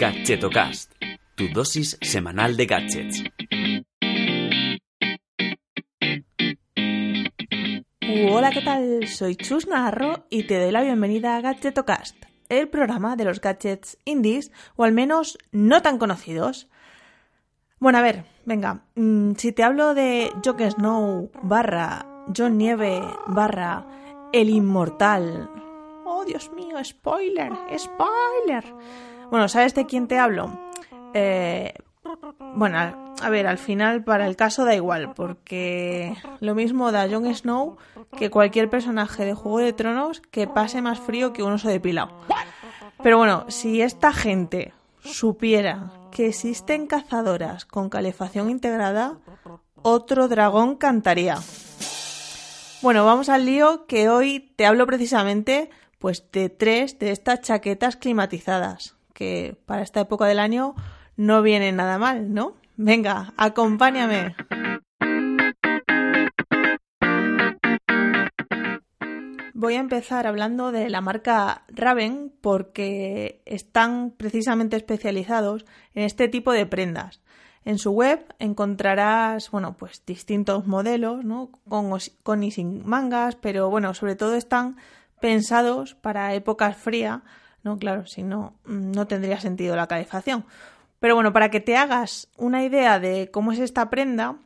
Gadgetocast, tu dosis semanal de gadgets. Hola, ¿qué tal? Soy Chus Narro y te doy la bienvenida a Gadgetocast, el programa de los gadgets indies, o al menos no tan conocidos. Bueno, a ver, venga, mm, si te hablo de Jon Snow barra John Nieve barra El Inmortal. Oh, Dios mío, spoiler, spoiler. Bueno, ¿sabes de quién te hablo? Eh, bueno, a ver, al final para el caso da igual, porque lo mismo da Jon Snow que cualquier personaje de Juego de Tronos que pase más frío que un oso depilado. Pero bueno, si esta gente supiera que existen cazadoras con calefacción integrada, otro dragón cantaría. Bueno, vamos al lío que hoy te hablo precisamente pues de tres de estas chaquetas climatizadas, que para esta época del año no vienen nada mal, ¿no? Venga, acompáñame. Voy a empezar hablando de la marca Raven porque están precisamente especializados en este tipo de prendas. En su web encontrarás, bueno, pues distintos modelos, ¿no? Con, con y sin mangas, pero bueno, sobre todo están pensados para épocas frías, ¿no? Claro, si no, no tendría sentido la calefacción. Pero bueno, para que te hagas una idea de cómo es esta prenda,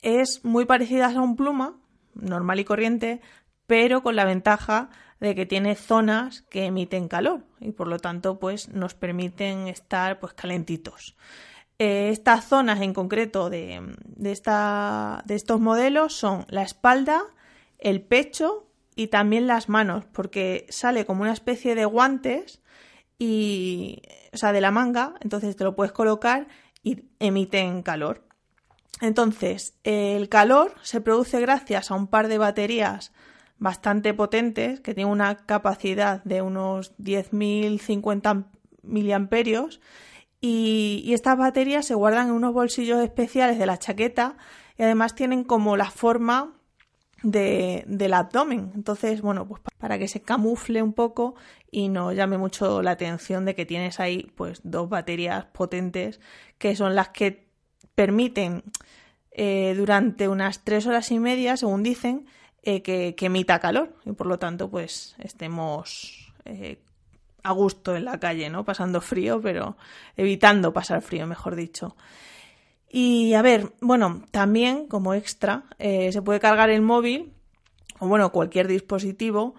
es muy parecida a un pluma, normal y corriente, pero con la ventaja de que tiene zonas que emiten calor y por lo tanto pues nos permiten estar pues calentitos. Eh, estas zonas en concreto de, esta, de estos modelos son la espalda, el pecho y también las manos, porque sale como una especie de guantes y, o sea, de la manga, entonces te lo puedes colocar y emiten calor. Entonces, el calor se produce gracias a un par de baterías bastante potentes que tienen una capacidad de unos 10.050 miliamperios y, y estas baterías se guardan en unos bolsillos especiales de la chaqueta y además tienen como la forma de, del abdomen. Entonces, bueno, pues para que se camufle un poco y no llame mucho la atención de que tienes ahí pues dos baterías potentes que son las que permiten eh, durante unas tres horas y media, según dicen, eh, que, emita calor y por lo tanto pues estemos eh, a gusto en la calle, ¿no? Pasando frío, pero evitando pasar frío, mejor dicho. Y a ver, bueno, también como extra eh, se puede cargar el móvil o bueno, cualquier dispositivo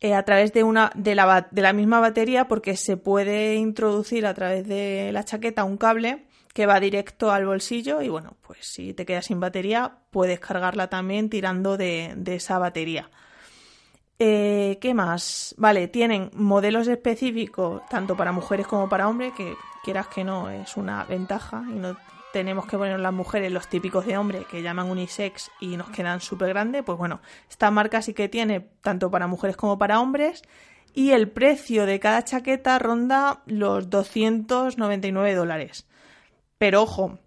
eh, a través de una de la, de la misma batería porque se puede introducir a través de la chaqueta un cable que va directo al bolsillo y bueno, pues si te quedas sin batería puedes cargarla también tirando de, esa batería. Eh, ¿Qué más? Vale, tienen modelos específicos tanto para mujeres como para hombres, que quieras que no es una ventaja y no tenemos que poner las mujeres los típicos de hombre que llaman unisex y nos quedan súper grandes, pues bueno, esta marca sí que tiene tanto para mujeres como para hombres y el precio de cada chaqueta ronda los 299 dólares. Pero ojo,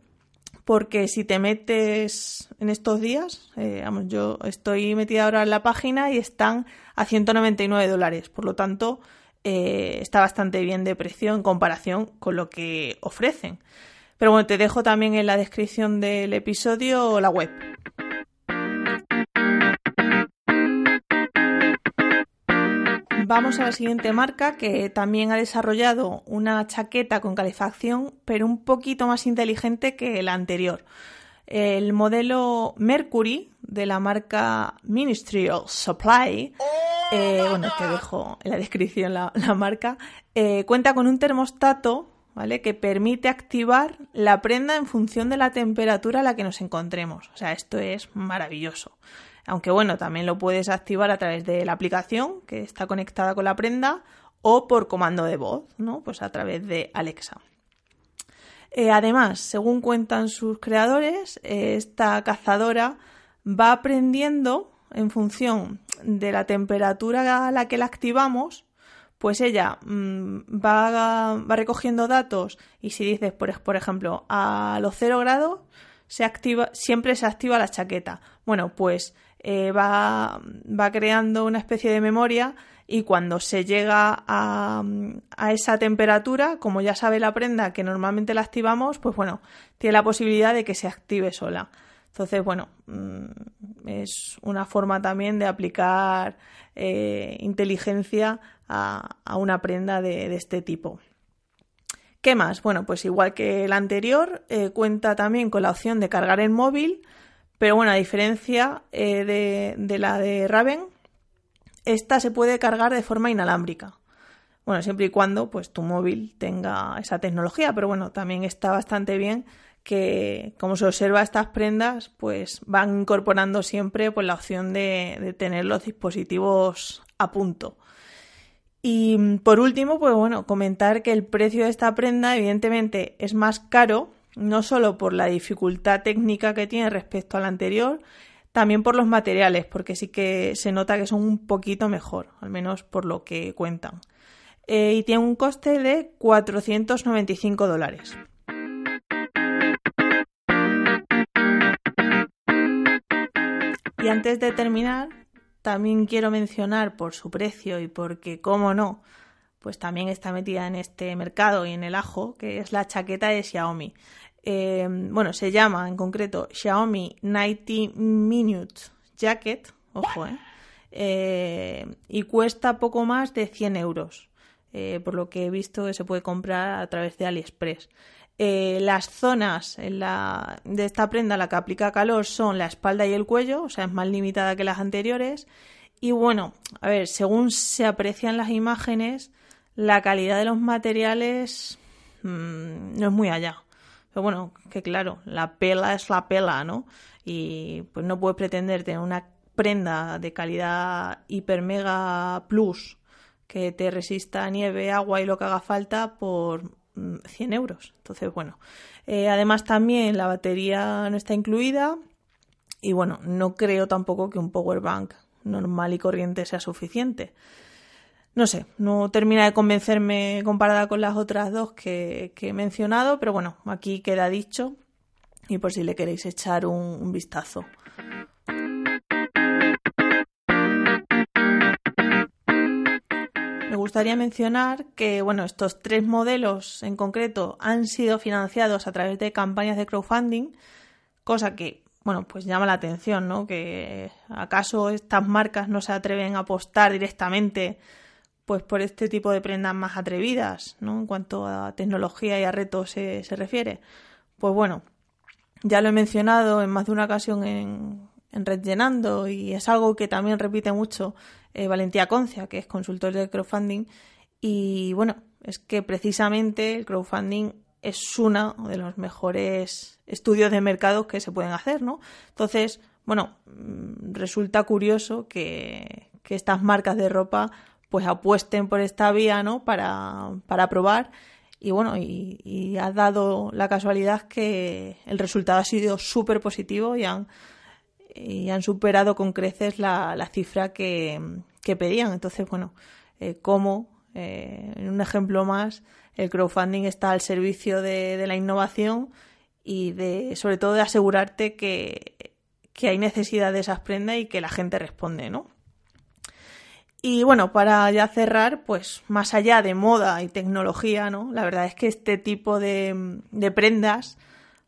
porque si te metes en estos días, eh, vamos, yo estoy metida ahora en la página y están a 199 dólares, por lo tanto eh, está bastante bien de precio en comparación con lo que ofrecen. Pero bueno, te dejo también en la descripción del episodio la web. Vamos a la siguiente marca que también ha desarrollado una chaqueta con calefacción, pero un poquito más inteligente que la anterior. El modelo Mercury de la marca Ministry of Supply, eh, bueno, te dejo en la descripción la, marca, eh, cuenta con un termostato Que permite activar la prenda en función de la temperatura a la que nos encontremos. O sea, esto es maravilloso. Aunque bueno, también lo puedes activar a través de la aplicación que está conectada con la prenda o por comando de voz, ¿no? Pues a través de Alexa. Eh, además, según cuentan sus creadores, esta cazadora va aprendiendo en función de la temperatura a la que la activamos pues ella mm, va, recogiendo datos y si dices, por, por ejemplo, a los 0 grados se activa, siempre se activa la chaqueta. Bueno, pues eh, va, va creando una especie de memoria y cuando se llega a, esa temperatura, como ya sabe la prenda que normalmente la activamos, pues bueno, tiene la posibilidad de que se active sola. Entonces, bueno, mm, es una forma también de aplicar eh, inteligencia a, una prenda de, este tipo. ¿Qué más? Bueno, pues igual que el anterior, eh, cuenta también con la opción de cargar el móvil, pero bueno, a diferencia eh, de, de, la de Raven, esta se puede cargar de forma inalámbrica. Bueno, siempre y cuando pues tu móvil tenga esa tecnología, pero bueno, también está bastante bien que como se observa estas prendas, pues van incorporando siempre pues, la opción de, tener los dispositivos a punto. Y por último, pues bueno, comentar que el precio de esta prenda evidentemente es más caro, no solo por la dificultad técnica que tiene respecto al anterior, también por los materiales, porque sí que se nota que son un poquito mejor, al menos por lo que cuentan. Eh, y tiene un coste de 495 dólares. Y antes de terminar, también quiero mencionar por su precio y porque, cómo no, pues también está metida en este mercado y en el ajo, que es la chaqueta de Xiaomi. Em, bueno, se llama en concreto Xiaomi 90 Minutes Jacket, ojo, eh, eh, y cuesta poco más de 100 euros, eh, por lo que he visto que se puede comprar a través de AliExpress. Las zonas de esta prenda la que aplica calor son la espalda y el cuello, o sea, es más limitada que las anteriores. Y bueno, a ver, según se aprecian las imágenes, la calidad de los materiales mm, no es muy allá. Pero bueno, que claro, la pela es la pela, ¿no? Y pues no puedes pretender tener una prenda de calidad hiper mega plus que te resista nieve, agua y lo que haga falta por 100 mm, euros. Entonces, bueno. Eh, además, también la batería no está incluida. Y bueno, no creo tampoco que un power bank normal y corriente sea suficiente no sé, no termina de convencerme comparada con las otras dos que, he mencionado, pero bueno, aquí queda dicho y por si le queréis echar un, vistazo. Gustaría mencionar que bueno, estos tres modelos en concreto han sido financiados a través de campañas de crowdfunding, cosa que bueno, pues llama la atención, ¿no? Que acaso estas marcas no se atreven a apostar directamente pues por este tipo de prendas más atrevidas, ¿no? En cuanto a tecnología y a retos se, refiere. Pues bueno, ya lo he mencionado en más de una ocasión en, en Red Llenando y es algo que también repite mucho eh, Valentía Concia, que es consultor de crowdfunding. Y bueno, es que precisamente el crowdfunding es uno de los mejores estudios de mercado que se pueden hacer, ¿no? Entonces, bueno, mm, resulta curioso que, que estas marcas de ropa pues apuesten por esta vía, ¿no? Para, para probar. Y bueno, y, ha dado la casualidad que el resultado ha sido súper positivo y han, y han superado con creces la, la cifra que, que, pedían. Entonces, bueno, eh, como eh, en un ejemplo más, el crowdfunding está al servicio de, de la innovación y de, sobre todo de asegurarte que, que hay necesidad de esas prendas y que la gente responde, ¿no? Y bueno, para ya cerrar, pues más allá de moda y tecnología, ¿no? La verdad es que este tipo de, prendas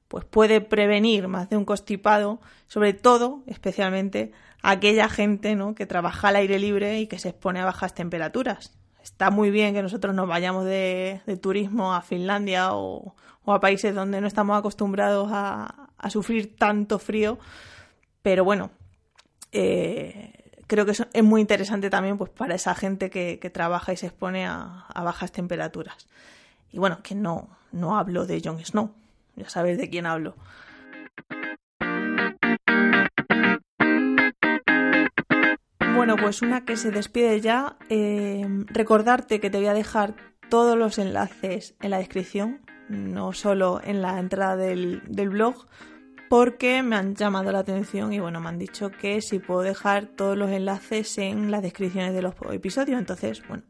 pues puede prevenir más de un constipado, sobre todo, especialmente, aquella gente ¿no? que trabaja al aire libre y que se expone a bajas temperaturas. Está muy bien que nosotros nos vayamos de, turismo a Finlandia o, a países donde no estamos acostumbrados a, a sufrir tanto frío, pero bueno, eh, creo que es muy interesante también pues, para esa gente que, trabaja y se expone a, bajas temperaturas. Y bueno, que no, no hablo de Jon Snow, ya sabéis de quién hablo. Bueno, pues una que se despide ya, eh, recordarte que te voy a dejar todos los enlaces en la descripción, no solo en la entrada del, del blog, porque me han llamado la atención y bueno, me han dicho que si puedo dejar todos los enlaces en las descripciones de los episodios. Entonces, bueno,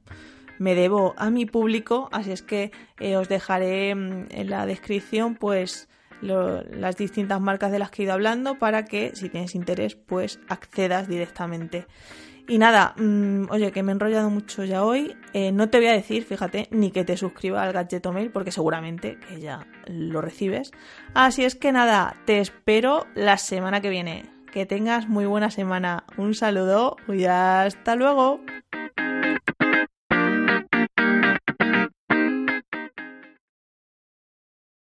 me debo a mi público, así es que eh, os dejaré mm, en la descripción pues las distintas marcas de las que he ido hablando para que si tienes interés pues accedas directamente. Y nada, mm, oye, que me he enrollado mucho ya hoy. Eh, no te voy a decir, fíjate, ni que te suscriba al Gadgeto Mail, porque seguramente que ya lo recibes. Así es que nada, te espero la semana que viene. Que tengas muy buena semana. Un saludo y hasta luego.